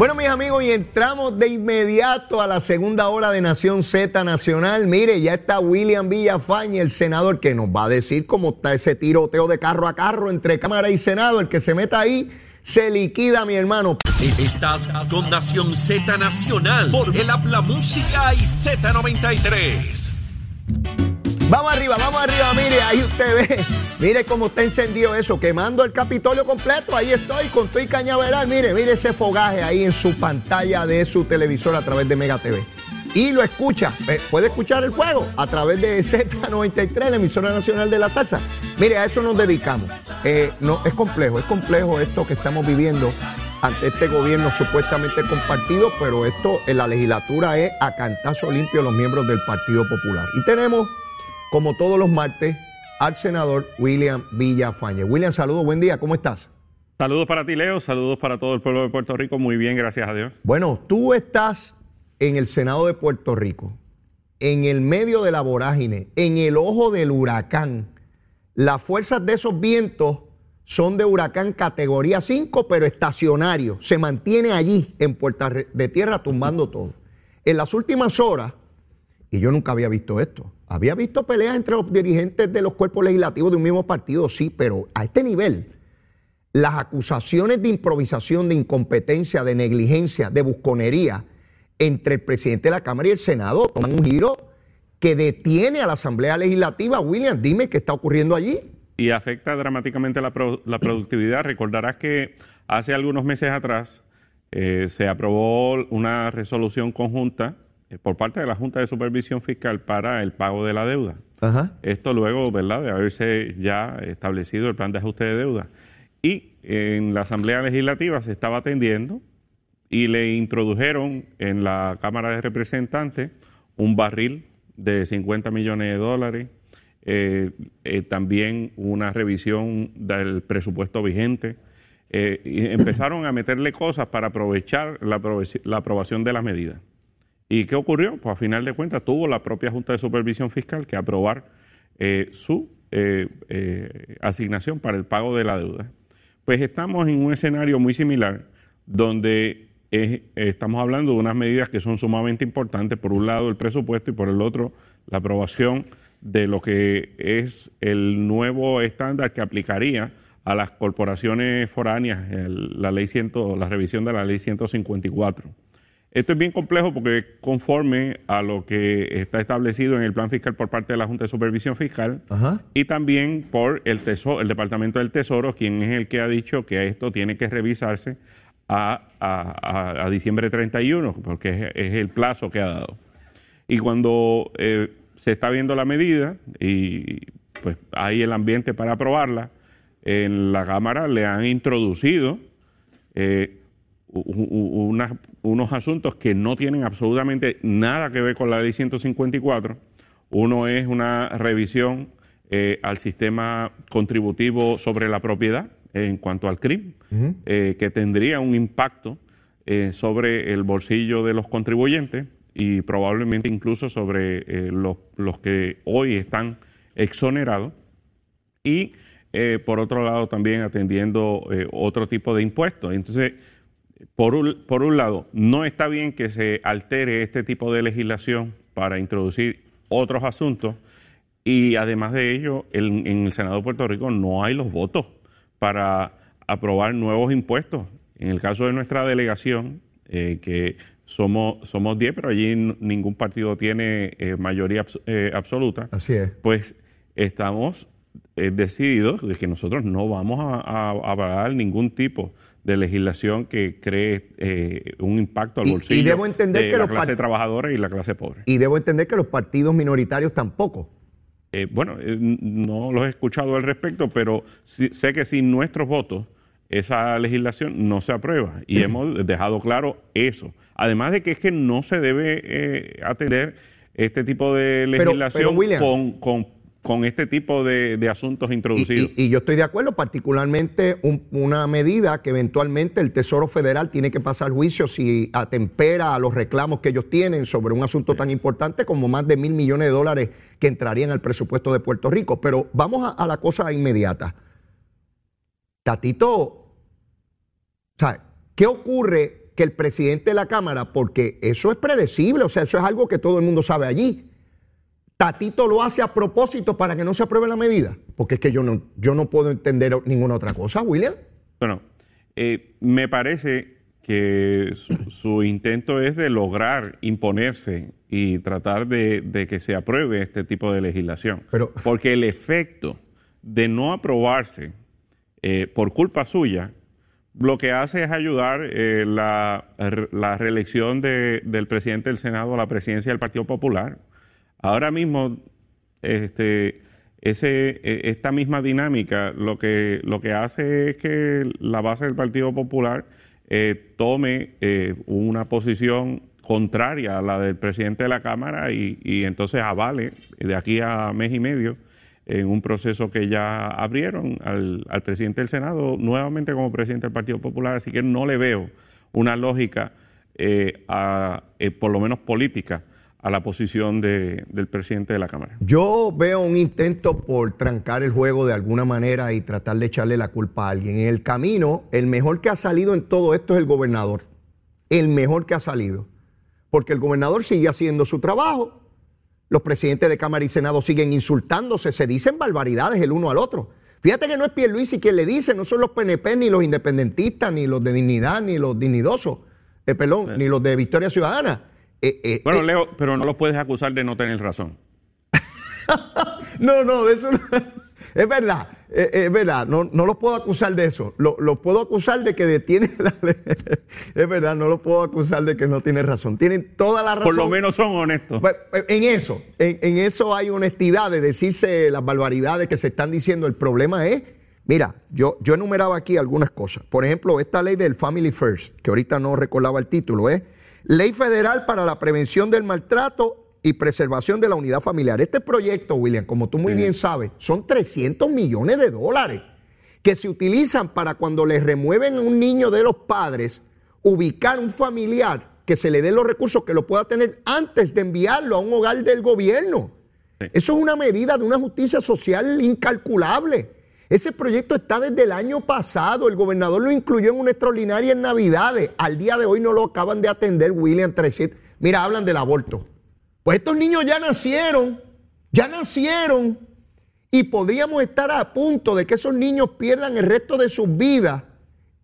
Bueno, mis amigos, y entramos de inmediato a la segunda hora de Nación Z Nacional. Mire, ya está William Villafañe, el senador, que nos va a decir cómo está ese tiroteo de carro a carro entre Cámara y Senado. El que se meta ahí se liquida, mi hermano. Estás con Nación Z Nacional por el Habla Música y Z93. Vamos arriba, vamos arriba, mire, ahí usted ve, mire cómo está encendido eso, quemando el Capitolio completo, ahí estoy con todo y cañaveral, mire, mire ese fogaje ahí en su pantalla de su televisor a través de Mega TV. Y lo escucha, eh, puede escuchar el fuego a través de Z93, la emisora nacional de la salsa. Mire, a eso nos dedicamos. Eh, no, es complejo, es complejo esto que estamos viviendo ante este gobierno supuestamente compartido, pero esto en la legislatura es a cantazo limpio los miembros del Partido Popular. Y tenemos como todos los martes, al senador William Villafañe. William, saludos, buen día, ¿cómo estás? Saludos para ti, Leo, saludos para todo el pueblo de Puerto Rico, muy bien, gracias a Dios. Bueno, tú estás en el Senado de Puerto Rico, en el medio de la vorágine, en el ojo del huracán. Las fuerzas de esos vientos son de huracán categoría 5, pero estacionario. Se mantiene allí en Puerta de Tierra tumbando todo. En las últimas horas, y yo nunca había visto esto. Había visto peleas entre los dirigentes de los cuerpos legislativos de un mismo partido, sí, pero a este nivel, las acusaciones de improvisación, de incompetencia, de negligencia, de busconería entre el presidente de la Cámara y el Senado toman un giro que detiene a la Asamblea Legislativa. William, dime qué está ocurriendo allí. Y afecta dramáticamente la, la productividad. Recordarás que hace algunos meses atrás eh, se aprobó una resolución conjunta por parte de la Junta de Supervisión Fiscal para el pago de la deuda. Ajá. Esto luego, ¿verdad?, de haberse ya establecido el plan de ajuste de deuda. Y en la Asamblea Legislativa se estaba atendiendo y le introdujeron en la Cámara de Representantes un barril de 50 millones de dólares, eh, eh, también una revisión del presupuesto vigente. eh, y empezaron a meterle cosas para aprovechar la, la aprobación de la medida. ¿Y qué ocurrió? Pues a final de cuentas tuvo la propia Junta de Supervisión Fiscal que aprobar eh, su eh, eh, asignación para el pago de la deuda. Pues estamos en un escenario muy similar donde estamos hablando de unas medidas que son sumamente importantes. Por un lado el presupuesto y por el otro la aprobación de lo que es el nuevo estándar que aplicaría a las corporaciones foráneas, la ley 100, la revisión de la ley 154. Esto es bien complejo porque conforme a lo que está establecido en el plan fiscal por parte de la Junta de Supervisión Fiscal Ajá. y también por el, tesoro, el Departamento del Tesoro, quien es el que ha dicho que esto tiene que revisarse a, a- a- a diciembre 31, porque es, es el plazo que ha dado. Y cuando eh, se está viendo la medida y pues hay el ambiente para aprobarla, en la Cámara le han introducido eh, unos asuntos que no tienen absolutamente nada que ver con la ley 154. Uno es una revisión eh, al sistema contributivo sobre la propiedad en cuanto al crimen, eh, que tendría un impacto eh, sobre el bolsillo de los contribuyentes y probablemente incluso sobre los, los que hoy están exonerados y por otro lado también atendiendo otro tipo de impuestos. Entonces, por un, por un lado, no está bien que se altere este tipo de legislación para introducir otros asuntos y además de ello, el- en el Senado de Puerto Rico no hay los votos para aprobar nuevos impuestos. En el caso de nuestra delegación, eh, que somos, somos 10, pero allí ningún partido tiene eh, mayoría abs- eh, absoluta Así es. pues estamos decididos de que nosotros no vamos a, a, a pagar ningún tipo de legislación que cree eh, un impacto al Y- y bolsillo debo entender de que la los clase trabajadora y la clase pobre. Y debo entender que los partidos minoritarios tampoco. Eh, bueno, eh, no los he escuchado al respecto, pero sí- sé que sin nuestros votos esa legislación no se aprueba y hemos dejado claro eso. Además de que es que no se debe eh, atender este tipo de pero, legislación William- con, con- con este tipo de, asuntos introducidos. y- yo estoy de acuerdo, particularmente un- una medida que eventualmente el Tesoro Federal tiene que pasar juicio si atempera a los reclamos que ellos tienen sobre un asunto tan importante como más de mil millones de dólares que entrarían al presupuesto de Puerto Rico. Pero vamos a, la cosa inmediata. Tatito. ¿qué ocurre que el presidente de la Cámara, porque eso es predecible, o sea, eso es algo que todo el mundo sabe allí, Tatito lo hace a propósito para que no se apruebe la medida. Porque es que yo no, yo no puedo entender ninguna otra cosa, William. Bueno, eh, me parece que su, su intento es de lograr imponerse y tratar de, de que se apruebe este tipo de legislación. Pero- Porque el efecto de no aprobarse eh, por culpa suya, lo que hace es ayudar eh, la, la reelección de- del presidente del Senado a la presidencia del Partido Popular. Ahora mismo, este, ese, eh, esta misma dinámica lo que, lo que hace es que la base del Partido Popular eh, tome eh, una posición contraria a la del presidente de la Cámara y, y entonces avale de aquí a mes y medio en un proceso que ya abrieron al, al presidente del Senado nuevamente como presidente del Partido Popular, así que no le veo una lógica, eh, eh, por lo menos política, a la posición de- del presidente de la Cámara. Yo veo un intento por trancar el juego de alguna manera y tratar de echarle la culpa a alguien. En el camino, el mejor que ha salido en todo esto es el gobernador. El mejor que ha salido. Porque el gobernador sigue haciendo su trabajo. Los presidentes de Cámara y Senado siguen insultándose, se dicen barbaridades el uno al otro. Fíjate que no es Pierluisi quien le dice, no son los PNP, ni los independentistas, ni los de dignidad, ni los dignidosos, eh, perdón, ni los de Victoria Ciudadana. Eh, eh, Bueno, eh, Leo, pero no los puedes acusar de no tener razón. No, no, de eso no. Es verdad, eh, es verdad, no, no los puedo acusar de eso. Lo, lo puedo acusar de que detiene la ley. Es verdad, no los puedo acusar de que no tiene razón. Tienen toda la razón. Por lo menos son honestos. Eh, En eso, en, en eso hay honestidad de decirse las barbaridades que se están diciendo. El problema es, mira, yo, yo enumeraba aquí algunas cosas. Por ejemplo, esta ley del Family First, que ahorita no recordaba el título, es Ley Federal para la Prevención del Maltrato y Preservación de la Unidad Familiar. Este proyecto, William, como tú muy bien sabes, son 300 millones de dólares que se utilizan para cuando le remueven a un niño de los padres, ubicar un familiar que se le dé los recursos que lo pueda tener antes de enviarlo a un hogar del gobierno. Sí. Eso es una medida de una justicia social incalculable. Ese proyecto está desde el año pasado. El gobernador lo incluyó en una extraordinaria en Navidades. Al día de hoy no lo acaban de atender, William 300. Mira, hablan del aborto. Pues estos niños ya nacieron, ya nacieron. Y podríamos estar a punto de que esos niños pierdan el resto de sus vidas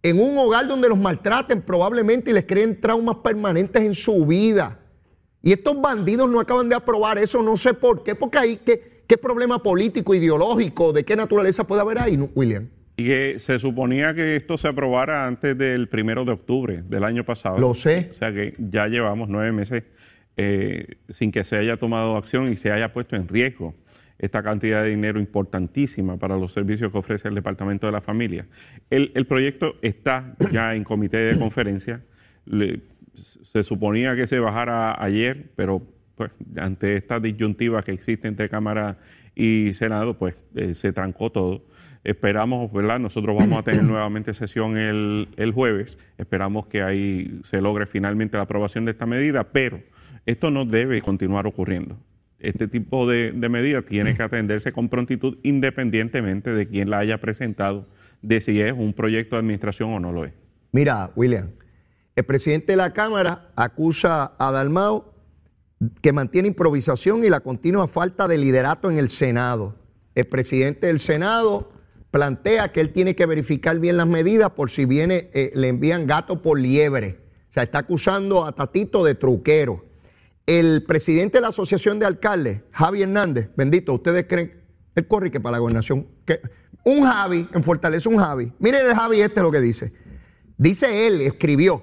en un hogar donde los maltraten probablemente y les creen traumas permanentes en su vida. Y estos bandidos no acaban de aprobar eso, no sé por qué, porque ahí, ¿qué, qué problema político, ideológico, de qué naturaleza puede haber ahí, William? Y que se suponía que esto se aprobara antes del primero de octubre del año pasado. Lo sé. O sea que ya llevamos nueve meses eh, sin que se haya tomado acción y se haya puesto en riesgo esta cantidad de dinero importantísima para los servicios que ofrece el Departamento de la Familia. El, el proyecto está ya en comité de conferencia. Le- se suponía que se bajara ayer, pero pues, ante esta disyuntiva que existe entre Cámara y Senado, pues eh, se trancó todo. Esperamos, ¿verdad? Nosotros vamos a tener nuevamente sesión el, el jueves. Esperamos que ahí se logre finalmente la aprobación de esta medida, pero esto no debe continuar ocurriendo. Este tipo de, de medida tiene que atenderse con prontitud independientemente de quién la haya presentado, de si es un proyecto de administración o no lo es. Mira, William, el presidente de la Cámara acusa a Dalmao que mantiene improvisación y la continua falta de liderato en el Senado. El presidente del Senado plantea que él tiene que verificar bien las medidas por si viene, eh, le envían gato por liebre. O sea, está acusando a Tatito de truquero. El presidente de la Asociación de Alcaldes, Javi Hernández, bendito, ¿ustedes creen? Él corre que para la gobernación. Un Javi, en Fortaleza un Javi. Miren el Javi este lo que dice. Dice él, escribió,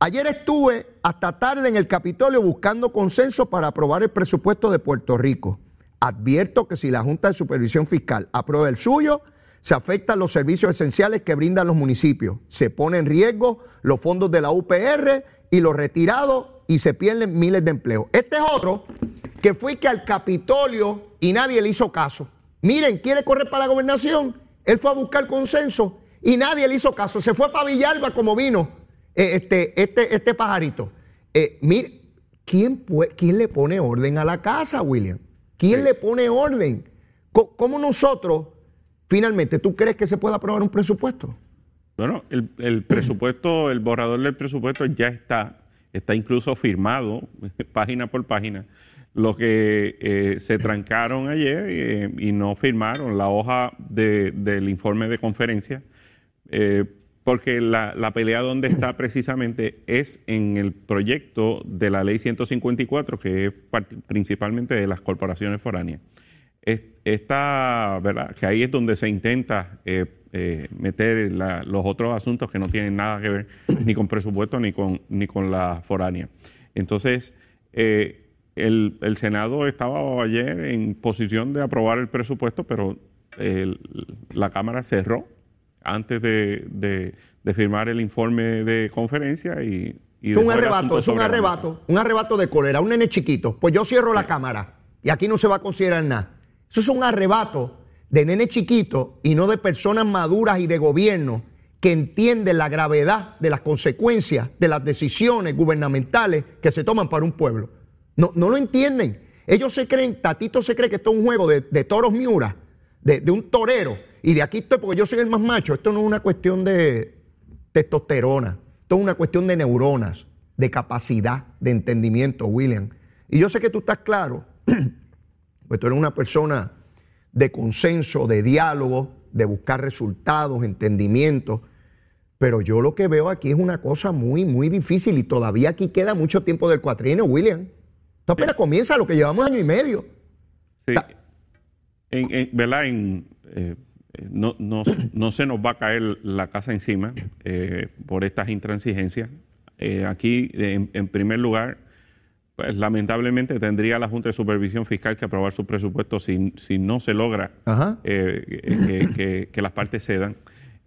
ayer estuve hasta tarde en el Capitolio buscando consenso para aprobar el presupuesto de Puerto Rico. Advierto que si la Junta de Supervisión Fiscal aprueba el suyo, se afectan los servicios esenciales que brindan los municipios. Se pone en riesgo los fondos de la UPR y los retirados y se pierden miles de empleos. Este es otro que fue que al Capitolio y nadie le hizo caso. Miren, quiere correr para la gobernación. Él fue a buscar consenso y nadie le hizo caso. Se fue para Villalba como vino este, este, este pajarito. Eh, mire, ¿quién, ¿quién le pone orden a la casa, William? ¿Quién le pone orden? ¿Cómo nosotros, finalmente, tú crees que se puede aprobar un presupuesto? Bueno, el, presupuesto, el borrador del presupuesto ya está, está incluso firmado, página por página. Lo que eh, se trancaron ayer eh, y no firmaron la hoja del informe de conferencia, eh, porque la, la, pelea donde está precisamente es en el proyecto de la ley 154, que es principalmente de las corporaciones foráneas. Esta, ¿verdad? Que ahí es donde se intenta meter los otros asuntos que no tienen nada que ver ni con presupuesto ni con, ni con la foránea. Entonces, eh, el, Senado estaba ayer en posición de aprobar el presupuesto, pero la Cámara cerró antes de, firmar el informe de conferencia y... y un arrebato, es un arrebato, un arrebato de cólera, un nene chiquito. Pues yo cierro la Cámara y aquí no se va a considerar nada. Eso es un arrebato de nene chiquito y no de personas maduras y de gobierno que entienden la gravedad de las consecuencias de las decisiones gubernamentales que se toman para un pueblo. No, no lo entienden. Ellos se creen, Tatito se cree que esto es un juego de, toros miura, de, de, un torero. Y de aquí estoy porque yo soy el más macho. Esto no es una cuestión de testosterona. Esto es una cuestión de neuronas, de capacidad, de entendimiento, William. Y yo sé que tú estás claro, pues tú eres una persona de consenso, de diálogo, de buscar resultados, entendimiento. Pero yo lo que veo aquí es una cosa muy, muy difícil y todavía aquí queda mucho tiempo del cuatrienio, William. Esto apenas comienza lo que llevamos año y medio. Sí. En, ¿Verdad? En, eh, no, no, se nos va a caer la casa encima eh, por estas intransigencias. Eh, aquí, en, primer lugar, pues, lamentablemente tendría la Junta de Supervisión Fiscal que aprobar su presupuesto si, si no se logra que, que, las partes cedan.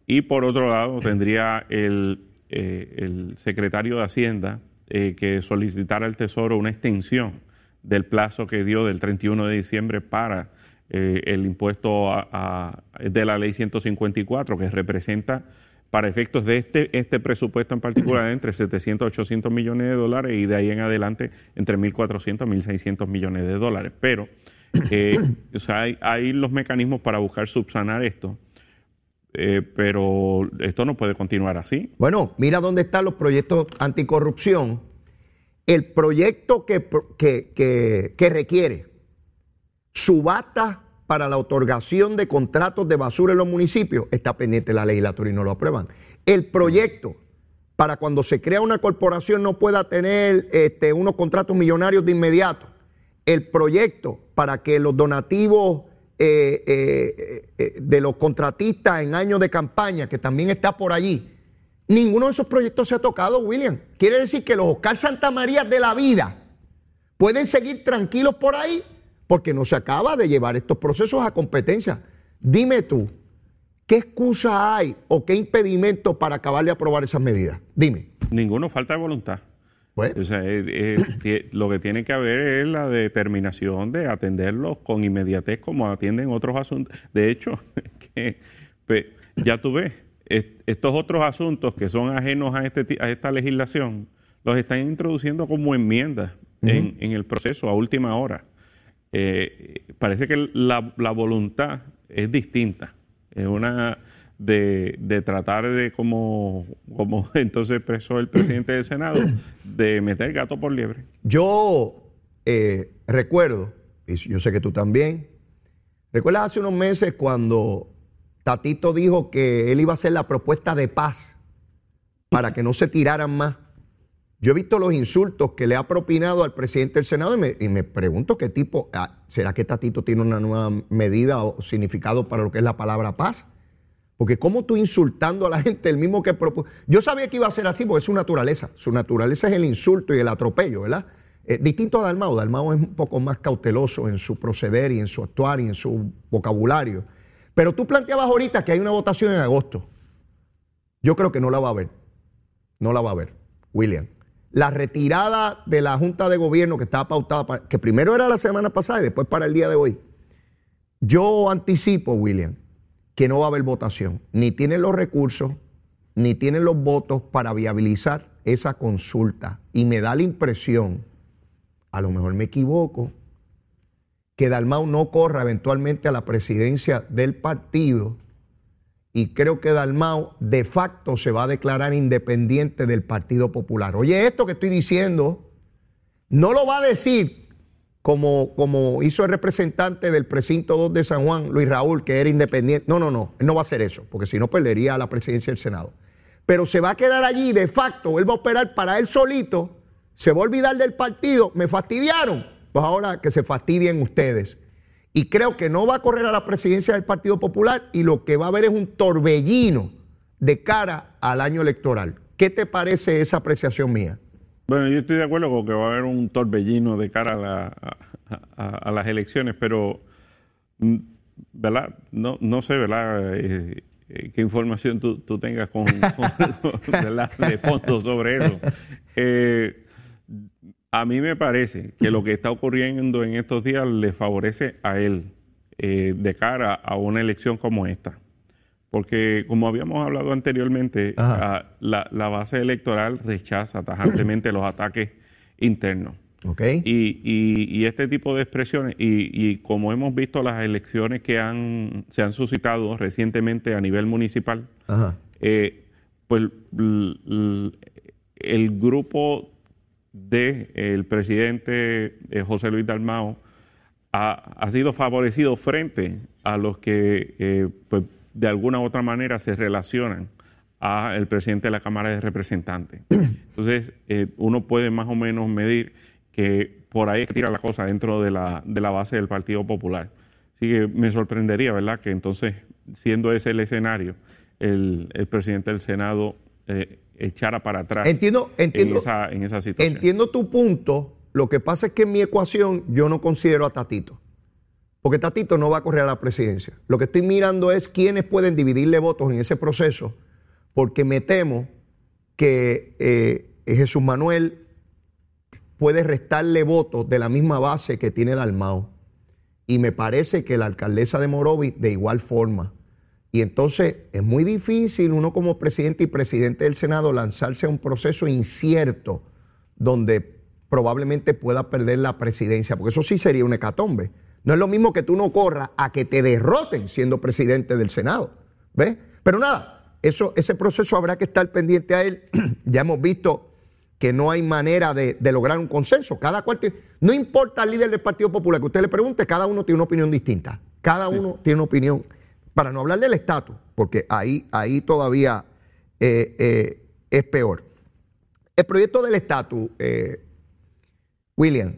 Y por otro lado, tendría el, el secretario de Hacienda eh, que solicitara al Tesoro una extensión del plazo que dio del 31 de diciembre para eh, el impuesto de la ley 154, que representa para efectos de este, este presupuesto en particular entre 700 y 800 millones de dólares y de ahí en adelante entre 1.400 y 1.600 millones de dólares. Pero eh, hay, hay los mecanismos para buscar subsanar esto. Eh, pero esto no puede continuar así. Bueno, mira dónde están los proyectos anticorrupción. El proyecto que, que, que, requiere subasta para la otorgación de contratos de basura en los municipios está pendiente la legislatura y no lo aprueban. El proyecto para cuando se crea una corporación no pueda tener este, unos contratos millonarios de inmediato. El proyecto para que los donativos eh, eh, eh, de los contratistas en años de campaña, que también está por allí. Ninguno de esos proyectos se ha tocado, William. Quiere decir que los Oscar Santa María de la vida pueden seguir tranquilos por ahí porque no se acaba de llevar estos procesos a competencia. Dime tú, ¿qué excusa hay o qué impedimento para acabar de aprobar esas medidas? Dime. Ninguno, falta de voluntad. Pues. lo que tiene que haber es la determinación de atenderlos con inmediatez como atienden otros asuntos. De hecho, que, pues, ya tú ves, estos otros asuntos que son ajenos a, este, a esta legislación, los están introduciendo como enmiendas en, el proceso a última hora. Eh, parece que la, voluntad es distinta. Es una de, tratar de, como, como entonces expresó el presidente del Senado, de meter gato por liebre. Yo eh, recuerdo, y yo sé que tú también, recuerdas hace unos meses cuando Tatito dijo que él iba a hacer la propuesta de paz para que no se tiraran más. Yo he visto los insultos que le ha propinado al presidente del Senado y me, pregunto qué tipo, ah, ¿será que Tatito tiene una nueva medida o significado para lo que es la palabra paz? Porque como tú insultando a la gente, el mismo que propuso. Yo sabía que iba a ser así porque es su naturaleza. Su naturaleza es el insulto y el atropello, ¿verdad? Eh, distinto a Dalmau. Dalmau es un poco más cauteloso en su proceder y en su actuar y en su vocabulario. Pero tú planteabas ahorita que hay una votación en agosto. Yo creo que no la va a haber. No la va a haber, William. La retirada de la Junta de Gobierno que estaba pautada, que primero era la semana pasada y después para el día de hoy. Yo anticipo, William, que no va a haber votación. Ni tienen los recursos, ni tienen los votos para viabilizar esa consulta. Y me da la impresión, a lo mejor me equivoco, que Dalmau no corra eventualmente a la presidencia del partido y creo que Dalmau de facto se va a declarar independiente del Partido Popular. Oye, esto que estoy diciendo no lo va a decir como, como hizo el representante del precinto 2 de San Juan, Luis Raúl, que era independiente. No, no, no, él no va a hacer eso, porque si no perdería la presidencia del Senado. Pero se va a quedar allí de facto, él va a operar para él solito, se va a olvidar del partido, me fastidiaron, pues ahora que se fastidien ustedes. Y creo que no va a correr a la presidencia del Partido Popular y lo que va a haber es un torbellino de cara al año electoral. ¿Qué te parece esa apreciación mía? Bueno, yo estoy de acuerdo con que va a haber un torbellino de cara a, las elecciones, pero, mm, ¿verdad? No, no sé, ¿verdad? Eh, eh, qué información tú, tengas con, fondo sobre eso. Eh, a mí me parece que lo que está ocurriendo en estos días le favorece a él eh, de cara a una elección como esta. Porque como habíamos hablado anteriormente, la, base electoral rechaza tajantemente los ataques internos. Okay. Y, este tipo de expresiones, y, como hemos visto las elecciones que han, se han suscitado recientemente a nivel municipal, eh, pues el grupo del presidente eh, José Luis Dalmao ha, sido favorecido frente a los que eh, pues, de alguna u otra manera se relacionan al presidente de la Cámara de Representantes. Entonces, eh, uno puede más o menos medir que por ahí tira la cosa dentro de la, de la base del Partido Popular. Así que me sorprendería, ¿verdad?, que entonces, siendo ese el escenario, el, el presidente del Senado echara para atrás entiendo, entiendo, en, esa, situación. Entiendo tu punto. Lo que pasa es que en mi ecuación yo no considero a Tatito. Porque Tatito no va a correr a la presidencia. Lo que estoy mirando es quiénes pueden dividirle votos en ese proceso, porque me temo que eh, Jesús Manuel puede restarle votos de la misma base que tiene Dalmao. Y me parece que la alcaldesa de Morovis de igual forma. Y entonces es muy difícil uno como presidente y presidente del Senado lanzarse a un proceso incierto donde probablemente pueda perder la presidencia, porque eso sí sería un hecatombe. No es lo mismo que tú no corras a que te derroten siendo presidente del Senado. ¿Ves? Pero nada, eso, ese proceso habrá que estar pendiente a él. ya hemos visto que no hay manera de, lograr un consenso. Cada cual no importa el líder del Partido Popular que usted le pregunte, cada uno tiene una opinión distinta. Cada uno tiene una opinión para no hablar del estatus, porque ahí, ahí todavía eh, eh, es peor. El proyecto del estatus, eh, William,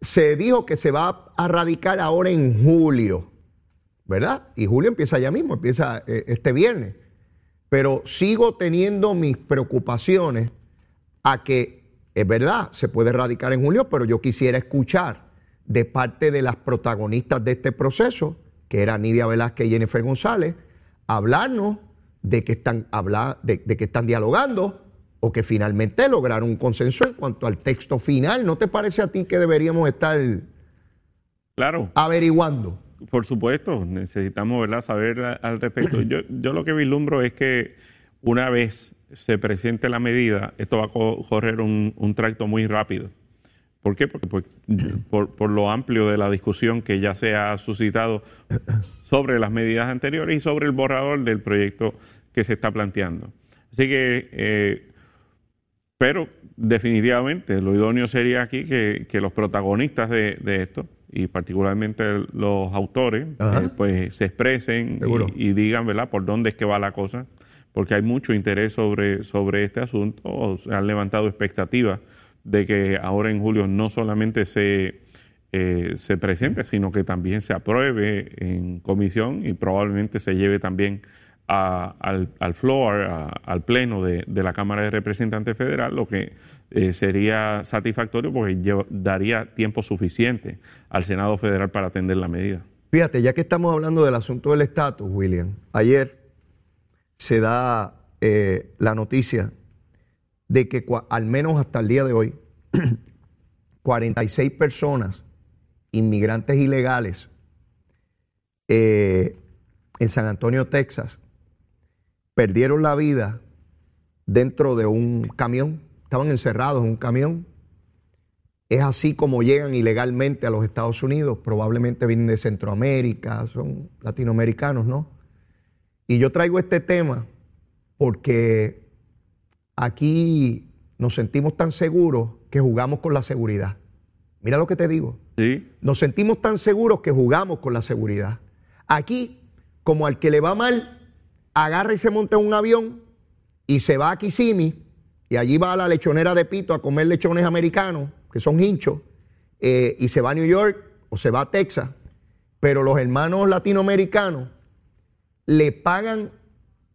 se dijo que se va a radicar ahora en julio, ¿verdad? Y julio empieza ya mismo, empieza este viernes. Pero sigo teniendo mis preocupaciones a que, es verdad, se puede radicar en julio, pero yo quisiera escuchar de parte de las protagonistas de este proceso que era Nidia Velázquez y Jennifer González, hablarnos de que están, de, que están dialogando o que finalmente lograron un consenso en cuanto al texto final. ¿No te parece a ti que deberíamos estar claro. averiguando? Por supuesto, necesitamos ¿verdad? saber al respecto. Yo, yo lo que vislumbro es que una vez se presente la medida, esto va a correr un, un tracto muy rápido. ¿Por qué? Porque pues, por, lo amplio de la discusión que ya se ha suscitado sobre las medidas anteriores y sobre el borrador del proyecto que se está planteando. Así que, eh, pero definitivamente lo idóneo sería aquí que, los protagonistas de, esto, y particularmente los autores, eh, pues se expresen y, digan, ¿verdad?, por dónde es que va la cosa, porque hay mucho interés sobre, sobre este asunto, se han levantado expectativas de que ahora en julio no solamente se, eh, se presente, sino que también se apruebe en comisión y probablemente se lleve también al, al, floor, al pleno de, la Cámara de Representantes Federal, lo que eh, sería satisfactorio porque daría tiempo suficiente al Senado Federal para atender la medida. Fíjate, ya que estamos hablando del asunto del estatus, William, ayer se da eh, la noticia de que al menos hasta el día de hoy, 46 personas, inmigrantes ilegales, eh, en San Antonio, Texas, perdieron la vida dentro de un camión, estaban encerrados en un camión. Es así como llegan ilegalmente a los Estados Unidos, probablemente vienen de Centroamérica, son latinoamericanos, ¿no? Y yo traigo este tema porque aquí nos sentimos tan seguros que jugamos con la seguridad. Mira lo que te digo. Sí. Nos sentimos tan seguros que jugamos con la seguridad. Aquí, como al que le va mal, agarra y se monta en un avión y se va a Kissimmee y allí va a la lechonera de Pito a comer lechones americanos, que son hinchos, eh, y se va a New York o se va a Texas, pero los hermanos latinoamericanos le pagan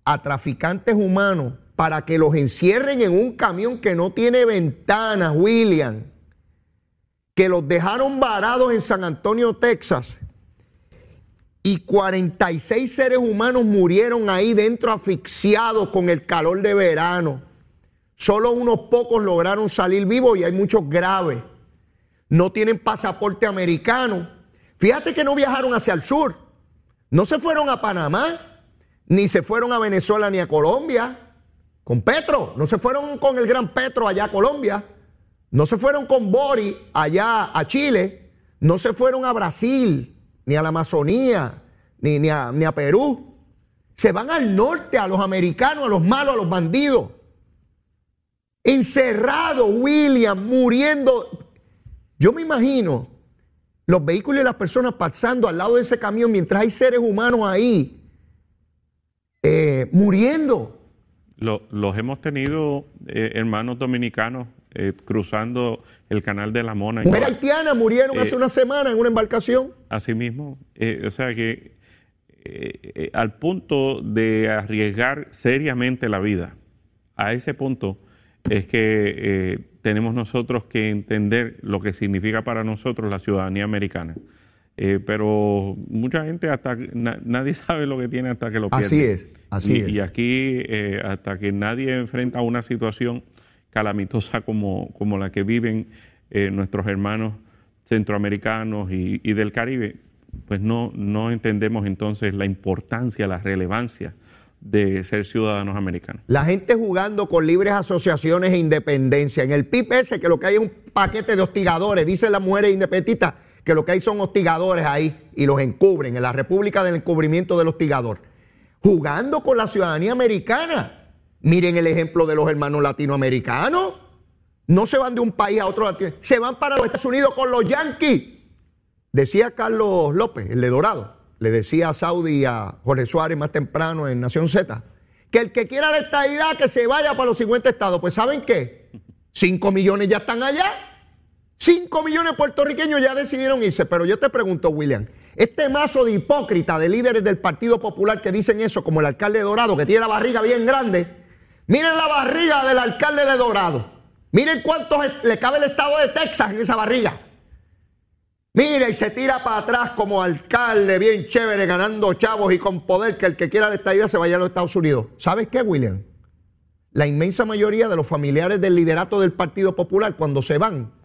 a traficantes humanos para que los encierren en un camión que no tiene ventanas, William, que los dejaron varados en San Antonio, Texas, y 46 seres humanos murieron ahí dentro asfixiados con el calor de verano. Solo unos pocos lograron salir vivos y hay muchos graves. No tienen pasaporte americano. Fíjate que no viajaron hacia el sur. No se fueron a Panamá, ni se fueron a Venezuela ni a Colombia. Con Petro, no se fueron con el gran Petro allá a Colombia. No se fueron con Bori allá a Chile. No se fueron a Brasil ni a la Amazonía, ni, ni, a, Perú. Se van al norte, a los americanos, a los malos, a los bandidos. Encerrado, William, muriendo. Yo me imagino los vehículos y las personas pasando al lado de ese camión mientras hay seres humanos ahí eh, muriendo. Los hemos tenido eh, hermanos dominicanos eh, cruzando el canal de la Mona. Mujer haitiana murieron hace una semana en una embarcación. Así mismo. o sea que al punto de arriesgar seriamente la vida, a ese punto es que eh, tenemos nosotros que entender lo que significa para nosotros la ciudadanía americana. Eh, pero mucha gente hasta nadie sabe lo que tiene hasta que lo pierde. Así es, así y, es. Y aquí eh, hasta que nadie enfrenta una situación calamitosa como, como la que viven nuestros hermanos centroamericanos y, y, del Caribe, pues no, no entendemos entonces la importancia, la relevancia de ser ciudadanos americanos. La gente jugando con libres asociaciones e independencia. En el PIB ese, que lo que hay es un paquete de hostigadores, dicen las mujeres independentistas, que lo que hay son hostigadores ahí y los encubren, en la República del Encubrimiento del Hostigador. Jugando con la ciudadanía americana. Miren el ejemplo de los hermanos latinoamericanos. No se van de un país a otro, se van para los Estados Unidos con los yanquis. Decía Carlos López, el de Dorado le decía a Saudi y a Jorge Suárez más temprano en Nación Z, que el que quiera la estadidad que se vaya para los 50 estados. Pues ¿saben qué? 5 millones ya están allá. 5 millones puertorriqueños ya decidieron irse. Pero yo te pregunto, William, este mazo de hipócrita de líderes del Partido Popular que dicen eso, como el alcalde de Dorado, que tiene la barriga bien grande, miren la barriga del alcalde de Dorado. Miren cuánto le cabe el estado de Texas en esa barriga. Mira y se tira para atrás como alcalde, bien chévere, ganando chavos y con poder, que el que quiera de esta idea se vaya a los Estados Unidos. ¿Sabes qué, William? La inmensa mayoría de los familiares del liderato del Partido Popular, cuando se van,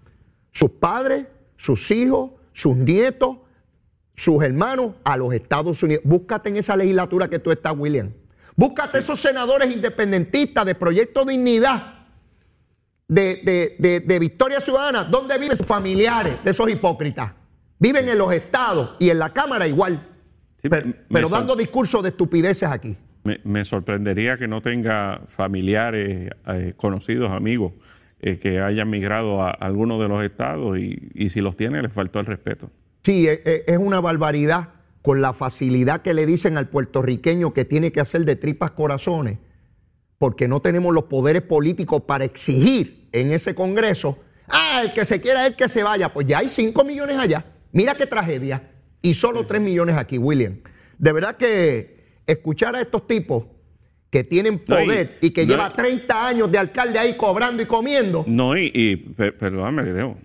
sus padres, sus hijos, sus nietos, sus hermanos, a los Estados Unidos. Búscate en esa legislatura que tú estás, William. Búscate esos senadores independentistas de Proyecto Dignidad de, Victoria Ciudadana, ¿dónde viven sus familiares de esos hipócritas? Viven en los estados y en la Cámara igual, pero, dando discursos de estupideces aquí. Me, sorprendería que no tenga familiares, eh, conocidos, amigos, eh, que hayan migrado a, algunos de los estados y, si los tiene les faltó el respeto. Sí, es, e, es una barbaridad con la facilidad que le dicen al puertorriqueño que tiene que hacer de tripas corazones porque no tenemos los poderes políticos para exigir en ese Congreso, ah, el que se quiera, el que se vaya, pues ya hay 5 millones allá. Mira qué tragedia. Y solo 3 millones aquí, William. De verdad que escuchar a estos tipos que tienen No, y- poder y, que no, lleva y- 30 años de alcalde ahí cobrando y comiendo. No, y, y per- perdóname, Leo.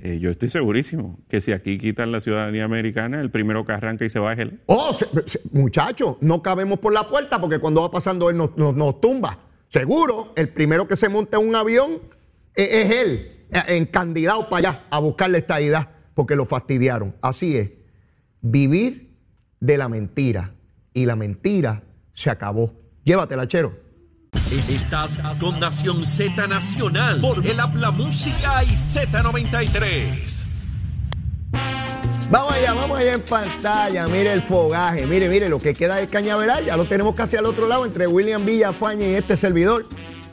Eh, yo estoy segurísimo que si aquí quitan la ciudadanía americana, el primero que arranca y se va es él. Oh, muchachos, no cabemos por la puerta porque cuando va pasando él nos, nos- nos tumba. Seguro, el primero que se monta en un avión eh, es él, eh, encandidado para allá a buscarle esta idea porque lo fastidiaron. Así es, vivir de la mentira y la mentira se acabó. Llévatela, chero. Estás con Nación Z Nacional por el Habla Música y Z93. Vamos allá, vamos allá en pantalla. Mire el fogaje, mire, mire lo que queda del cañaveral. Ya lo tenemos casi al otro lado entre William Villafaña y este servidor.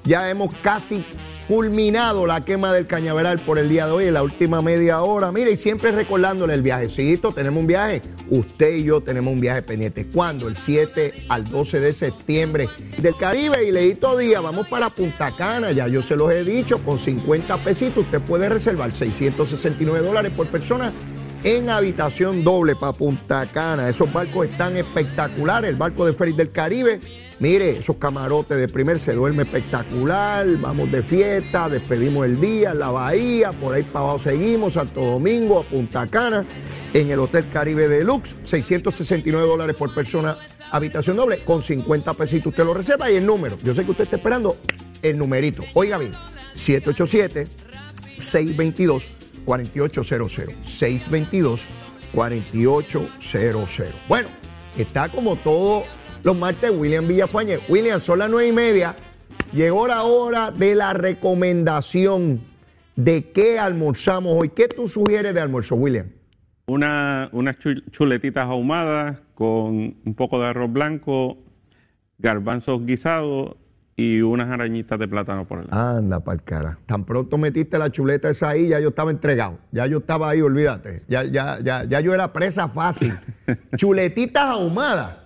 Ya hemos casi culminado la quema del cañaveral por el día de hoy, en la última media hora. Mire, y siempre recordándole el viajecito. Tenemos un viaje, usted y yo tenemos un viaje pendiente. ¿Cuándo? El 7 al 12 de septiembre del Caribe. Y Leito Díaz, vamos para Punta Cana. Ya yo se los he dicho, con 50 pesitos usted puede reservar 669 dólares por persona en habitación doble para Punta Cana. Esos barcos están espectaculares. El barco de Ferry del Caribe, mire, esos camarotes de primer se duerme espectacular. Vamos de fiesta, despedimos el día la bahía, por ahí para abajo seguimos, Santo Domingo, a Punta Cana, en el Hotel Caribe Deluxe, 669 dólares por persona, habitación doble, con 50 pesitos usted lo reserva y el número. Yo sé que usted está esperando el numerito. Oiga bien, 787 622 4800 622 4800 Bueno, está como todo los martes William Villafañe. William, son las nueve y media. Llegó la hora de la recomendación de qué almorzamos hoy. ¿Qué tú sugieres de almuerzo, William? Una, unas chu- chuletitas ahumadas con un poco de arroz blanco, garbanzos guisados y unas arañitas de plátano por el lado. Anda pa'l cara. Tan pronto metiste la chuleta esa ahí, ya yo estaba entregado. Ya yo estaba ahí, olvídate. Ya, ya, ya, ya yo era presa fácil. Chuletitas ahumadas.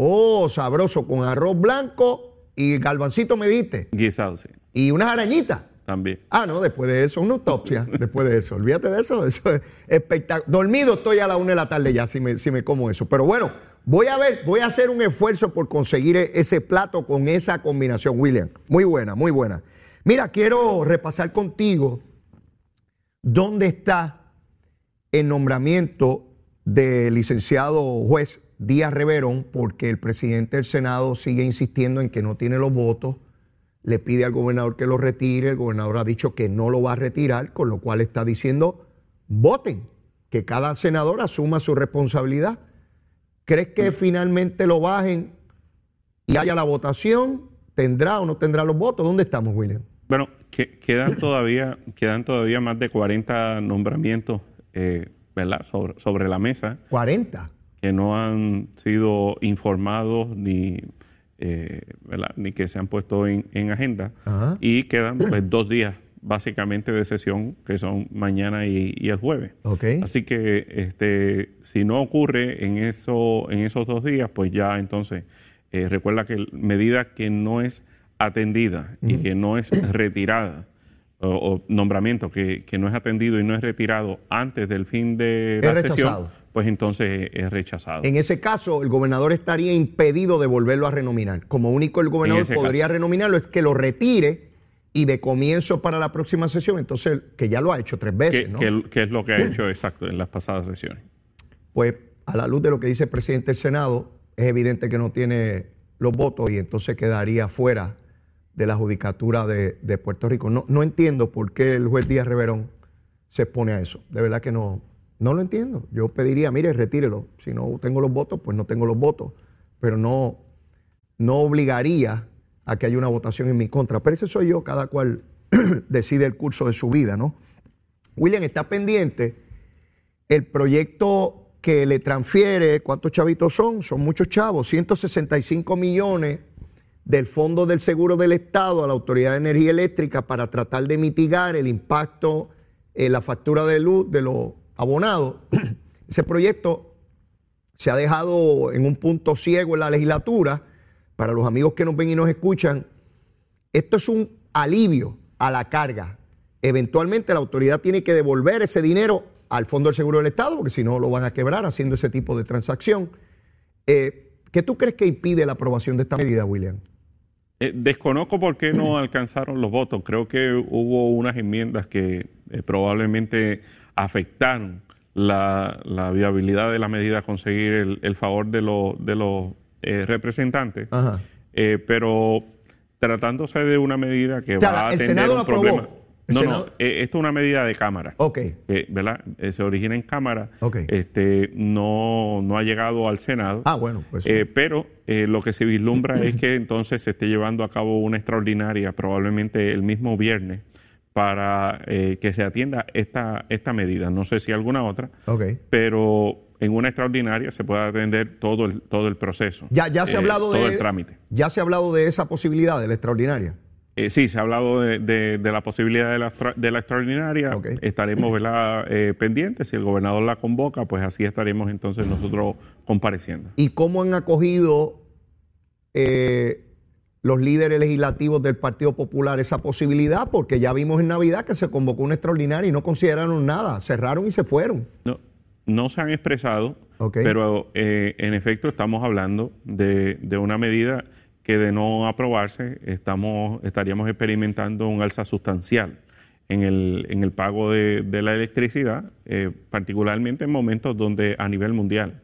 Oh, sabroso, con arroz blanco y galvancito me diste. Guisados, sí, Y unas arañitas. también. Ah, no, después de eso, una autopsia. después de eso, olvídate de eso. Eso es espectacular. Dormido estoy a la una de la tarde ya si me, si me como eso. Pero bueno, voy a ver, voy a hacer un esfuerzo por conseguir e- ese plato con esa combinación, William. Muy buena, muy buena. Mira, quiero repasar contigo dónde está el nombramiento del licenciado juez Díaz Reverón, porque el presidente del Senado sigue insistiendo en que no tiene los votos le pide al gobernador que lo retire, el gobernador ha dicho que no lo va a retirar, con lo cual está diciendo, voten, que cada senador asuma su responsabilidad. ¿Crees que finalmente lo bajen y haya la votación? ¿Tendrá o no tendrá los votos? ¿Dónde estamos, William? Bueno, que- quedan todavía, quedan todavía más de 40 nombramientos eh, ¿verdad? Sobre, sobre la mesa 40. Que no han sido informados ni, eh, ni que se han puesto en, en agenda. Ajá. Y quedan pues, dos días básicamente de sesión, que son mañana y, y el jueves. Ok. Así que este, si no ocurre en, eso, en esos dos días, pues ya entonces eh, recuerda que medida que no es atendida y que no es retirada, o, o nombramiento que, que no es atendido y no es retirado antes del fin de Es la rechazado. sesión, pues entonces es rechazado. En ese caso, el gobernador estaría impedido de volverlo a renominar. Como único el gobernador podría caso. renominarlo es que lo retire y de comienzo para la próxima sesión, entonces, que ya lo ha hecho tres veces, que, ¿no? que- que es lo que ha hecho exacto en las pasadas sesiones. pues a la luz de lo que dice el presidente del Senado, es evidente que no tiene los votos y entonces quedaría fuera de la judicatura de, de Puerto Rico. No, no entiendo por qué el juez Díaz Reverón se expone a eso. De verdad que no, no lo entiendo. Yo pediría, mire, retírelo. Si no tengo los votos, pues no tengo los votos. Pero no, no obligaría a que haya una votación en mi contra. Pero ese soy yo, cada cual decide el curso de su vida, ¿no? William está pendiente el proyecto que le transfiere, ¿cuántos chavitos son? Son muchos chavos, 165 millones del Fondo del Seguro del Estado a la Autoridad de Energía Eléctrica para tratar de mitigar el impacto en la factura de luz de los abonados. Ese proyecto se ha dejado en un punto ciego en la legislatura. Para los amigos que nos ven y nos escuchan, esto es un alivio a la carga. Eventualmente la autoridad tiene que devolver ese dinero al Fondo del Seguro del Estado, porque si no lo van a quebrar haciendo ese tipo de transacción. Eh, ¿Qué tú crees que impide la aprobación de esta medida, William? Eh, desconozco por qué no alcanzaron los votos. Creo que hubo unas enmiendas que eh, probablemente afectaron la, viabilidad de la medida a conseguir el, favor de, de los eh, representantes. pero tratándose de una medida que va a tener un problema. No, no, eh, esto es una medida de cámara. Ok. ¿Verdad? Eh, se origina en cámara. Este, no, no ha llegado al Senado. Ah, bueno, pues. Eh, pero lo que se vislumbra es que entonces se esté llevando a cabo una extraordinaria, probablemente el mismo viernes, para que se atienda esta, esta medida. No sé si alguna otra. Pero en una extraordinaria se pueda atender todo el, todo el proceso. Ya, ya se ha hablado todo de. el trámite. Ya se ha hablado de esa posibilidad, de la extraordinaria. Eh, sí, se ha hablado de, la posibilidad de la, de la extraordinaria. Estaremos eh, pendientes. Si el gobernador la convoca, pues así estaremos entonces nosotros compareciendo. ¿Y cómo han acogido eh, los líderes legislativos del Partido Popular esa posibilidad? Porque ya vimos en Navidad que se convocó una extraordinaria y no consideraron nada. Cerraron y se fueron. No, no se han expresado, pero en efecto estamos hablando de, de una medida que de no aprobarse estamos, estaríamos experimentando un alza sustancial en el, en el pago de, la electricidad, eh, particularmente en momentos donde a nivel mundial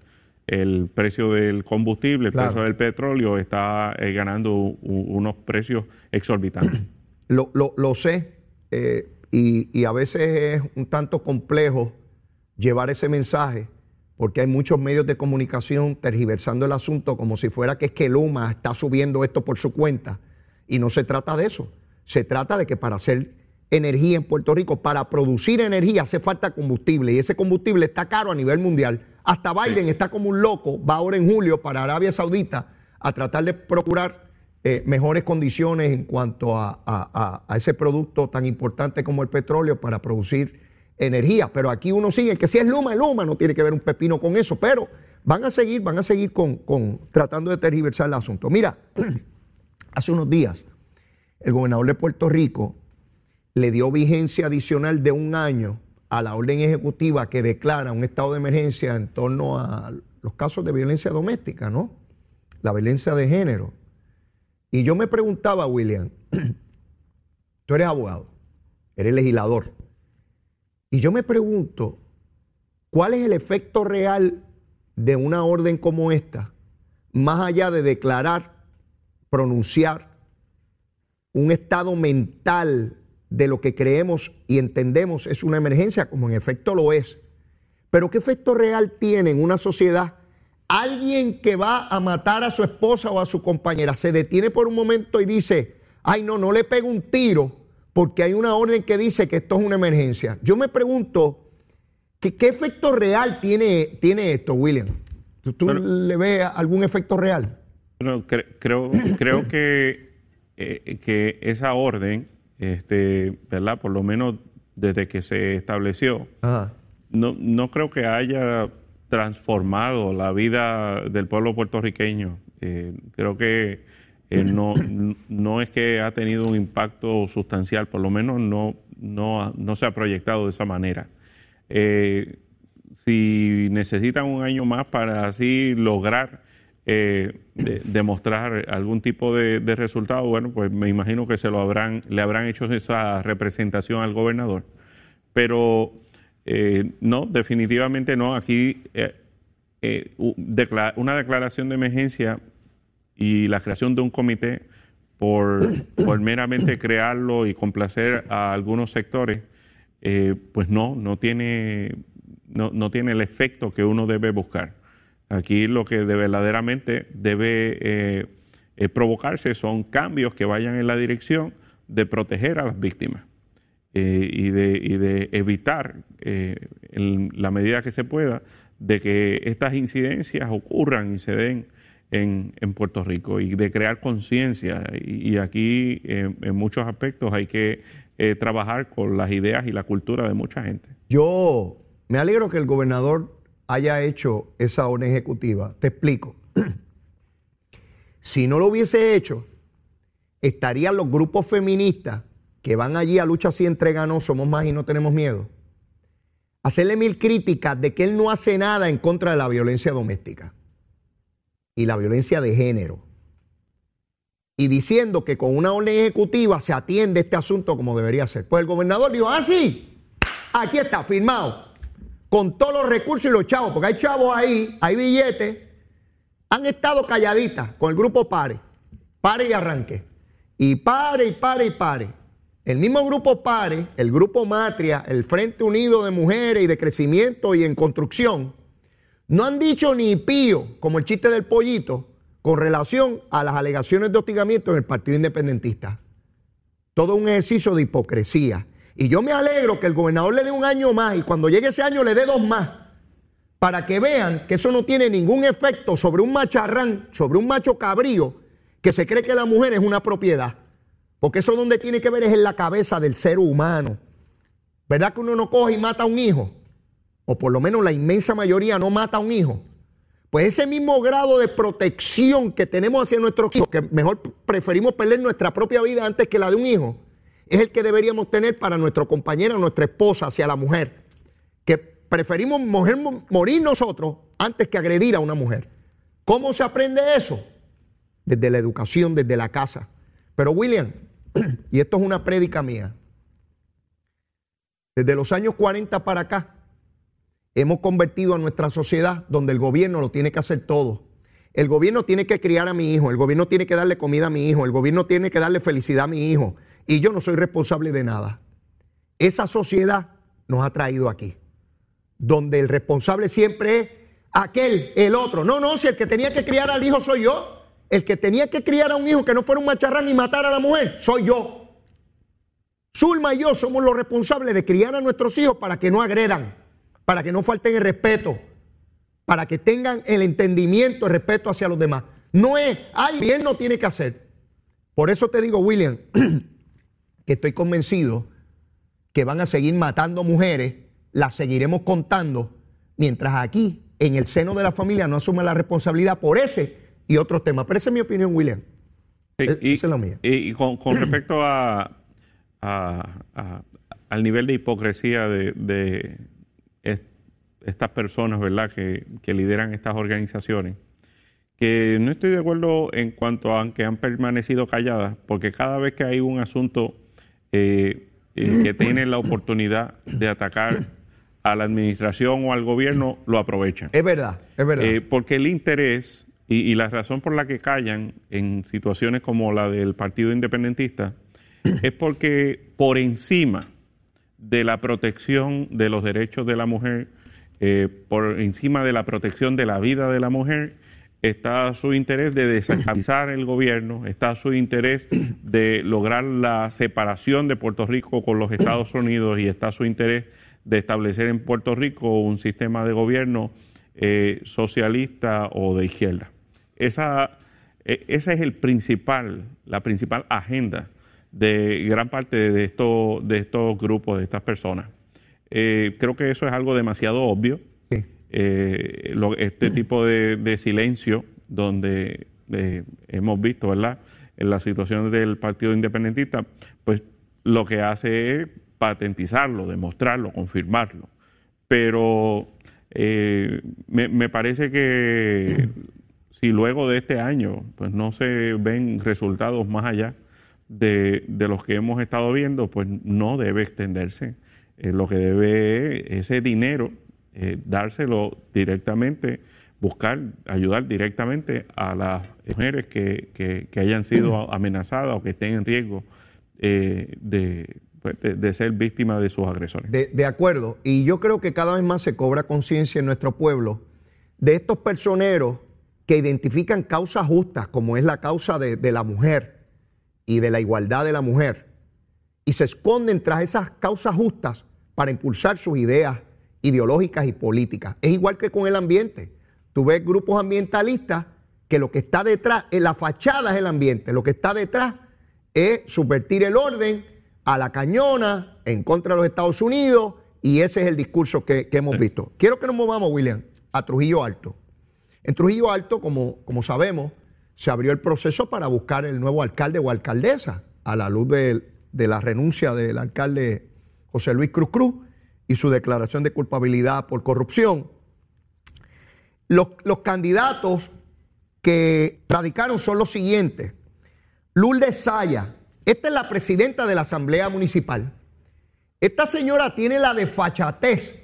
el precio del combustible, el precio del petróleo está eh, ganando unos precios exorbitantes. Lo, lo, sé eh, y, y a veces es un tanto complejo llevar ese mensaje porque hay muchos medios de comunicación tergiversando el asunto como si fuera que es que Luma está subiendo esto por su cuenta. Y no se trata de eso. Se trata de que para hacer energía en Puerto Rico, para producir energía hace falta combustible y ese combustible está caro a nivel mundial. Hasta Biden está como un loco, va ahora en julio para Arabia Saudita a tratar de procurar eh, mejores condiciones en cuanto a, a ese producto tan importante como el petróleo para producir energía. Pero aquí uno sigue, que si es Luma, es Luma, no tiene que ver un pepino con eso, pero van a seguir, van a seguir con, tratando de tergiversar el asunto. Mira, hace unos días el gobernador de Puerto Rico le dio vigencia adicional de un año a la orden ejecutiva que declara un estado de emergencia en torno a los casos de violencia doméstica, ¿no? La violencia de género. Y yo me preguntaba, William, tú eres abogado, eres legislador, y yo me pregunto, ¿cuál es el efecto real de una orden como esta, más allá de declarar, pronunciar un estado mental de lo que creemos y entendemos es una emergencia, como en efecto lo es? Pero ¿qué efecto real tiene en una sociedad? Alguien que va a matar a su esposa o a su compañera se detiene por un momento y dice, ay no, no le pego un tiro porque hay una orden que dice que esto es una emergencia. Yo me pregunto, ¿qué, qué efecto real tiene, tiene esto, William? ¿Tú, le ves algún efecto real? Bueno, creo, creo que, eh, que esa orden, este, ¿verdad? Por lo menos desde que se estableció, No, no creo que haya transformado la vida del pueblo puertorriqueño. Eh, creo que eh, no, no es que ha tenido un impacto sustancial, por lo menos no, no, se ha proyectado de esa manera. Eh, si necesitan un año más para así lograr eh, demostrar algún tipo de, resultado, bueno, pues me imagino que se lo habrán, le habrán hecho esa representación al gobernador. Pero no, definitivamente no. Aquí una declaración de emergencia y la creación de un comité por, por meramente crearlo y complacer a algunos sectores, eh, pues no, no tiene, no, no, tiene el efecto que uno debe buscar. Aquí lo que verdaderamente debe eh, eh, provocarse son cambios que vayan en la dirección de proteger a las víctimas y, de, y, de, evitar, en la medida que se pueda, de que estas incidencias ocurran y se den en, Puerto Rico y de crear conciencia. Y, aquí en muchos aspectos hay que eh, trabajar con las ideas y la cultura de mucha gente. Yo me alegro que el gobernador haya hecho esa orden ejecutiva. Te explico. si no lo hubiese hecho, estarían los grupos feministas que van allí a lucha así entre ganos, somos más y no tenemos miedo, hacerle mil críticas de que él no hace nada en contra de la violencia doméstica. y la violencia de género. Y diciendo que con una orden ejecutiva se atiende este asunto como debería ser. Pues el gobernador dijo, ah, sí, aquí está, firmado, con todos los recursos y los chavos, porque hay chavos ahí, hay billetes, han estado calladitas con el grupo Pare, Pare y Arranque. Y pare y pare y pare. El mismo grupo Pare, el grupo Matria, el Frente Unido de Mujeres y de Crecimiento y en Construcción, no han dicho ni pío, como el chiste del pollito, con relación a las alegaciones de hostigamiento en el Partido Independentista. Todo un ejercicio de hipocresía. Y yo me alegro que el gobernador le dé un año más y cuando llegue ese año le dé dos más, para que vean que eso no tiene ningún efecto sobre un macharrán, sobre un macho cabrío, que se cree que la mujer es una propiedad. Porque eso donde tiene que ver es en la cabeza del ser humano. ¿Verdad que uno no coge y mata a un hijo? O por lo menos la inmensa mayoría no mata a un hijo. Pues ese mismo grado de protección que tenemos hacia nuestros hijos, que mejor preferimos perder nuestra propia vida antes que la de un hijo, es el que deberíamos tener para nuestro compañero, nuestra esposa, hacia la mujer. Que preferimos morir nosotros antes que agredir a una mujer. ¿Cómo se aprende eso? Desde la educación, desde la casa. Pero William, y esto es una prédica mía, desde los años 40 para acá, hemos convertido a nuestra sociedad donde el gobierno lo tiene que hacer todo. El gobierno tiene que criar a mi hijo, el gobierno tiene que darle comida a mi hijo, el gobierno tiene que darle felicidad a mi hijo, y yo no soy responsable de nada. Esa sociedad nos ha traído aquí, donde el responsable siempre es aquel, el otro. No, no, si el que tenía que criar al hijo soy yo, el que tenía que criar a un hijo que no fuera un macharrán y matar a la mujer, soy yo. Zulma y yo somos los responsables de criar a nuestros hijos para que no agredan, para que no falten el respeto, para que tengan el entendimiento, el respeto hacia los demás. No es, ay, bien no tiene que hacer. Por eso te digo, William, que estoy convencido que van a seguir matando mujeres, las seguiremos contando, mientras aquí, en el seno de la familia, no asume la responsabilidad por ese y otros temas. Pero esa es mi opinión, William. y, esa es la mía. Y, con, respecto a, al nivel de hipocresía de, estas personas, ¿verdad?, que, lideran estas organizaciones, que no estoy de acuerdo en cuanto a que han permanecido calladas, porque cada vez que hay un asunto eh, que tienen la oportunidad de atacar a la administración o al gobierno, lo aprovechan. Es verdad, es verdad. Eh, porque el interés y, la razón por la que callan en situaciones como la del Partido Independentista es porque por encima de la protección de los derechos de la mujer, eh, por encima de la protección de la vida de la mujer, está su interés de desestabilizar el gobierno, está su interés de lograr la separación de Puerto Rico con los Estados Unidos y está su interés de establecer en Puerto Rico un sistema de gobierno eh, socialista o de izquierda. Esa, e, esa es el principal, la principal agenda de gran parte de, esto, de estos grupos, de estas personas. Eh, creo que eso es algo demasiado obvio. Eh, este tipo de, silencio donde eh, hemos visto, ¿verdad? En la situación del Partido Independentista, pues lo que hace es patentizarlo, demostrarlo, confirmarlo. Pero me, me, parece que si luego de este año pues no se ven resultados más allá de, los que hemos estado viendo, pues no debe extenderse. Eh, lo que debe ese dinero eh, dárselo directamente, buscar, ayudar directamente a las mujeres que, hayan sido amenazadas o que estén en riesgo eh, pues, de, de, ser víctimas de sus agresores. De, de acuerdo, y yo creo que cada vez más se cobra conciencia en nuestro pueblo de estos personeros que identifican causas justas, como es la causa de, la mujer y de la igualdad de la mujer, y se esconden tras esas causas justas para impulsar sus ideas ideológicas y políticas. Es igual que con el ambiente. Tú ves grupos ambientalistas que lo que está detrás, en la fachada es el ambiente, lo que está detrás es subvertir el orden a la cañona en contra de los Estados Unidos y ese es el discurso que, que hemos visto. Quiero que nos movamos, William, a Trujillo Alto. En Trujillo Alto, como, como sabemos, se abrió el proceso para buscar el nuevo alcalde o alcaldesa a la luz de, la renuncia del alcalde José Luis Cruz Cruz y su declaración de culpabilidad por corrupción. Los, candidatos que radicaron son los siguientes. Lourdes Saya, esta es la presidenta de la Asamblea Municipal. Esta señora tiene la desfachatez.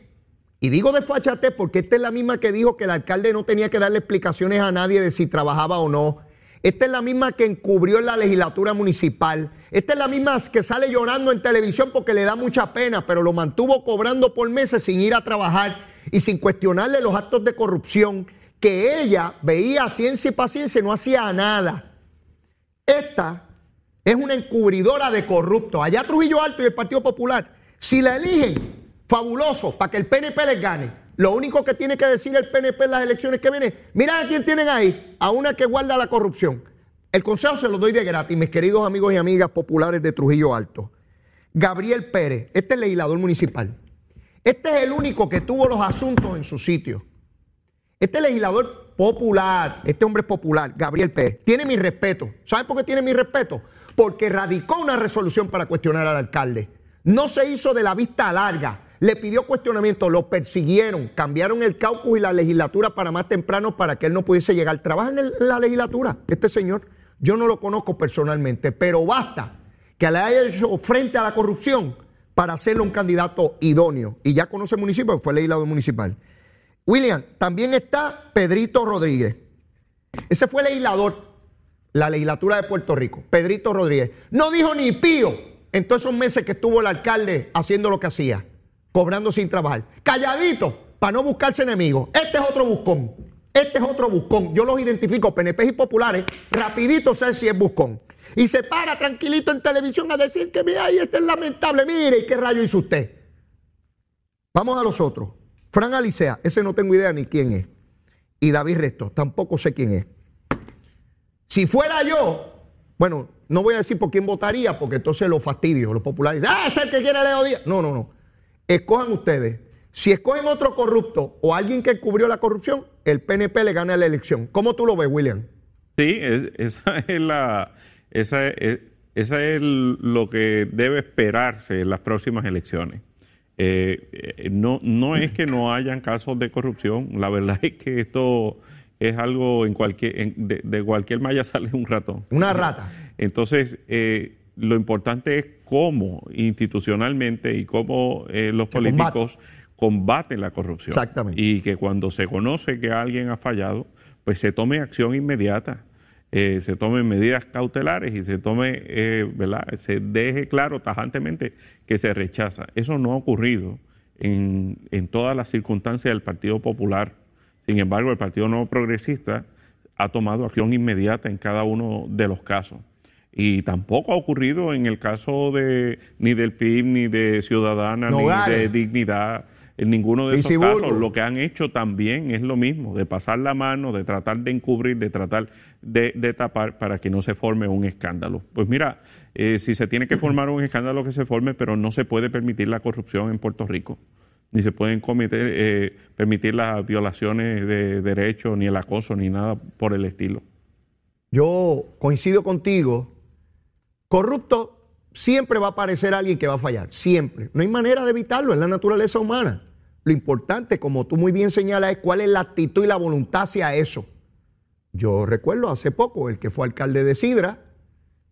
Y digo desfachatez porque esta es la misma que dijo que el alcalde no tenía que darle explicaciones a nadie de si trabajaba o no. Esta es la misma que encubrió en la legislatura municipal. Esta es la misma que sale llorando en televisión porque le da mucha pena, pero lo mantuvo cobrando por meses sin ir a trabajar y sin cuestionarle los actos de corrupción que ella veía ciencia y paciencia y no hacía nada. Esta es una encubridora de corruptos. Allá Trujillo Alto y el Partido Popular, si la eligen, fabuloso, para que el PNP les gane. Lo único que tiene que decir el PNP en las elecciones que vienen, mira a quién tienen ahí, a una que guarda la corrupción. El consejo se lo doy de gratis, mis queridos amigos y amigas populares de Trujillo Alto. Gabriel Pérez, este es legislador municipal. Este es el único que tuvo los asuntos en su sitio. Este legislador popular, este hombre popular, Gabriel Pérez, tiene mi respeto. ¿Sabe por qué tiene mi respeto? Porque radicó una resolución para cuestionar al alcalde. No se hizo de la vista larga. Le pidió cuestionamiento, lo persiguieron, cambiaron el caucus y la legislatura para más temprano para que él no pudiese llegar. Trabaja en la legislatura, este señor. Yo no lo conozco personalmente, pero basta que le haya hecho frente a la corrupción para hacerlo un candidato idóneo. Y ya conoce el municipio, fue legislador municipal. William, también está Pedrito Rodríguez. Ese fue legislador, la legislatura de Puerto Rico, Pedrito Rodríguez. No dijo ni pío en todos esos meses que estuvo el alcalde haciendo lo que hacía, cobrando sin trabajar. Calladito, para no buscarse enemigos. Este es otro buscón. Este es otro buscón. Yo los identifico, PNP y populares, rapidito sé si es buscón. Y se para tranquilito en televisión a decir que mira, este es lamentable. Mire, ¿y qué rayo hizo usted? Vamos a los otros. Fran Alicea, ese no tengo idea ni quién es. Y David Resto, tampoco sé quién es. Si fuera yo, bueno, no voy a decir por quién votaría, porque entonces lo fastidio, los populares. ¡Ah, es el que quiere Leo! No, no, no. Escojan ustedes. Si escogen otro corrupto o alguien que cubrió la corrupción, el PNP le gana la elección. ¿Cómo tú lo ves, William? Sí, esa es la. Esa es, esa es lo que debe esperarse en las próximas elecciones. Eh, eh, no, no es que no hayan casos de corrupción, la verdad es que esto es algo en cualquier, de, cualquier malla sale un ratón. Una rata. Entonces, eh, lo importante es cómo institucionalmente y cómo los políticos combaten la corrupción. Exactamente. Y que cuando se conoce que alguien ha fallado, pues se tome acción inmediata. Eh, se tomen medidas cautelares y se tome, eh, ¿verdad? Se deje claro tajantemente que se rechaza. Eso no ha ocurrido en, en, todas las circunstancias del Partido Popular. Sin embargo, el Partido Nuevo Progresista ha tomado acción inmediata en cada uno de los casos. Y tampoco ha ocurrido en el caso de ni del PIB, ni de Ciudadana, ni de Dignidad en ninguno de esos casos lo que han hecho también es lo mismo, de pasar la mano, de tratar de encubrir, de tratar de, tapar para que no se forme un escándalo. Pues mira, eh, si se tiene que formar un escándalo que se forme, pero no se puede permitir la corrupción en Puerto Rico, ni se pueden cometer, eh, permitir las violaciones de derechos, ni el acoso, ni nada por el estilo. Yo coincido contigo. Corrupto siempre va a aparecer alguien que va a fallar, siempre. No hay manera de evitarlo, es la naturaleza humana. Lo importante, como tú muy bien señalas, es cuál es la actitud y la voluntad hacia eso. Yo recuerdo hace poco, el que fue alcalde de Sidra,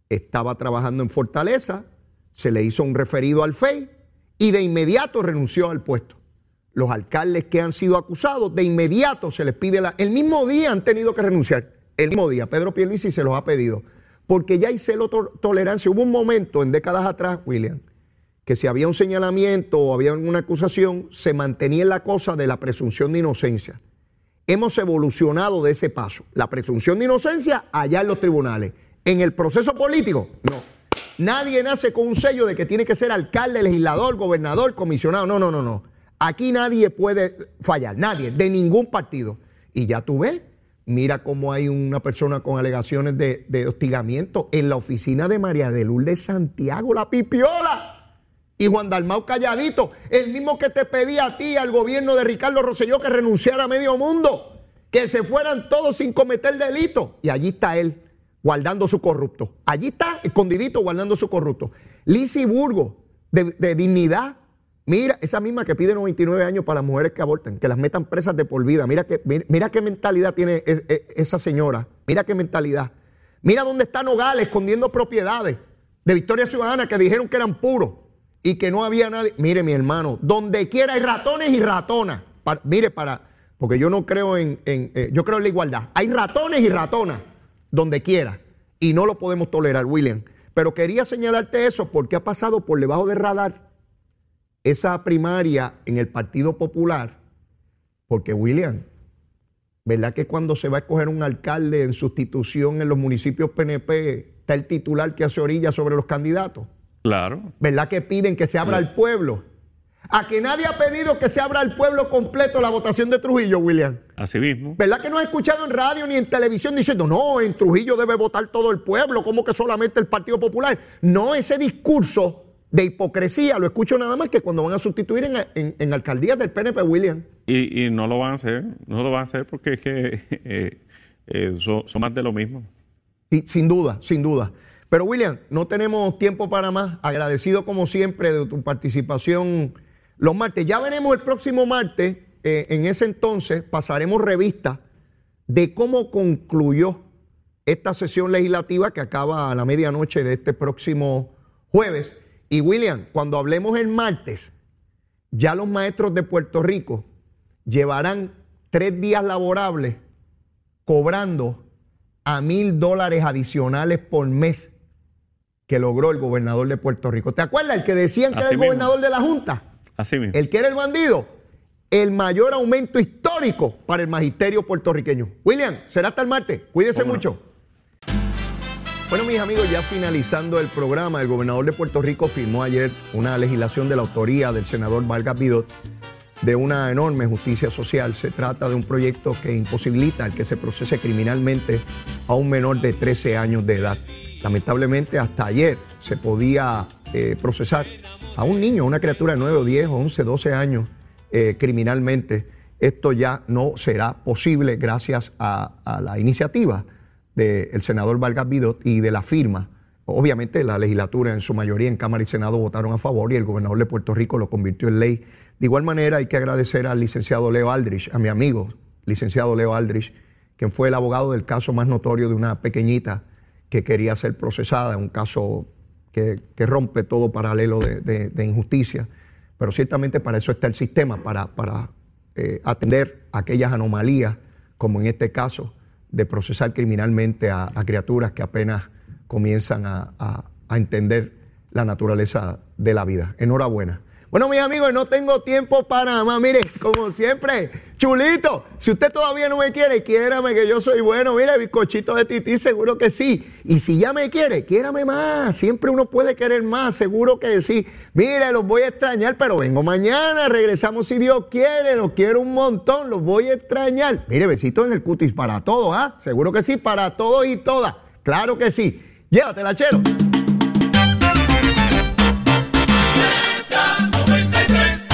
estaba trabajando en Fortaleza, se le hizo un referido al FEI y de inmediato renunció al puesto. Los alcaldes que han sido acusados, de inmediato se les pide la... El mismo día han tenido que renunciar, el mismo día. Pedro Pierluisi se los ha pedido. Porque ya hay celo tolerancia. Hubo un momento en décadas atrás, William, que si había un señalamiento o había una acusación, se mantenía en la cosa de la presunción de inocencia. Hemos evolucionado de ese paso. La presunción de inocencia allá en los tribunales. En el proceso político, no. Nadie nace con un sello de que tiene que ser alcalde, legislador, gobernador, comisionado. No, no, no, no. Aquí nadie puede fallar, nadie, de ningún partido. Y ya tú ves, mira cómo hay una persona con alegaciones de, hostigamiento en la oficina de María de Lourdes Santiago, la pipiola. Y Juan Dalmau calladito, el mismo que te pedía a ti, al gobierno de Ricardo Rosselló, que renunciara a medio mundo, que se fueran todos sin cometer delito. Y allí está él, guardando su corrupto. Allí está, escondidito, guardando su corrupto. Lisi Burgo, de, dignidad. Mira, esa misma que pide 99 años para las mujeres que abortan, que las metan presas de por vida. Mira, que, mira, qué mentalidad tiene esa señora Mira qué mentalidad. Mira dónde está Nogales escondiendo propiedades de Victoria Ciudadana que dijeron que eran puros y que no había nadie. Mire, mi hermano, donde quiera hay ratones y ratonas. mire, para, porque yo no creo en, eh, yo creo en la igualdad. Hay ratones y ratonas donde quiera y no lo podemos tolerar, William. Pero quería señalarte eso porque ha pasado por debajo del radar esa primaria en el Partido Popular, porque William, ¿verdad que cuando se va a escoger un alcalde en sustitución en los municipios PNP, está el titular que hace orilla sobre los candidatos? Claro. ¿Verdad que piden que se abra al pueblo? A que nadie ha pedido que se abra al pueblo completo la votación de Trujillo, William. Así mismo. ¿Verdad que no has escuchado en radio ni en televisión diciendo, no, en Trujillo debe votar todo el pueblo, como que solamente el Partido Popular? No, ese discurso de hipocresía lo escucho nada más que cuando van a sustituir en, en, alcaldías del PNP, William. Y, no lo van a hacer, no lo van a hacer porque es que eh, eh, son, más de lo mismo. sin duda, sin duda. Pero William, no tenemos tiempo para más. Agradecido como siempre de tu participación los martes. Ya veremos el próximo martes. Eh, en ese entonces pasaremos revista de cómo concluyó esta sesión legislativa que acaba a la medianoche de este próximo jueves. Y William, cuando hablemos el martes, ya los maestros de Puerto Rico llevarán tres días laborables cobrando a mil dólares adicionales por mes que logró el gobernador de Puerto Rico. ¿Te acuerdas el que decían que era el gobernador de la Junta? Así mismo. El que era el bandido. El mayor aumento histórico para el magisterio puertorriqueño. William, será hasta el martes. Cuídese mucho. Bueno, mis amigos, ya finalizando el programa, el gobernador de Puerto Rico firmó ayer una legislación de la autoría del senador Vargas Vidot de una enorme justicia social. Se trata de un proyecto que imposibilita el que se procese criminalmente a un menor de 13 años de edad. Lamentablemente, hasta ayer se podía eh, procesar a un niño, a una criatura de 9 o 10 o 11, 12 años eh, criminalmente. Esto ya no será posible gracias a la iniciativa del senador Vargas Vidot y de la firma. Obviamente la legislatura en su mayoría en Cámara y Senado votaron a favor y el gobernador de Puerto Rico lo convirtió en ley. De igual manera hay que agradecer al licenciado Leo Aldrich, a mi amigo, licenciado Leo Aldrich, quien fue el abogado del caso más notorio de una pequeñita que quería ser procesada, un caso que, rompe todo paralelo de, injusticia. Pero ciertamente para eso está el sistema, para, para eh, atender aquellas anomalías, como en este caso, de procesar criminalmente a, criaturas que apenas comienzan a, entender la naturaleza de la vida. Enhorabuena. Bueno, mis amigos, no tengo tiempo para más. Mire, como siempre, chulito, si usted todavía no me quiere, quiérame que yo soy bueno. Mire, bizcochito de tití, seguro que sí. Y si ya me quiere, quiérame más. Siempre uno puede querer más, seguro que sí. Mire, los voy a extrañar, pero vengo mañana. Regresamos si Dios quiere. Los quiero un montón, los voy a extrañar. Mire, besitos en el cutis para todos, ¿ah? Seguro que sí, para todos y todas. Claro que sí. Llévatela, chero.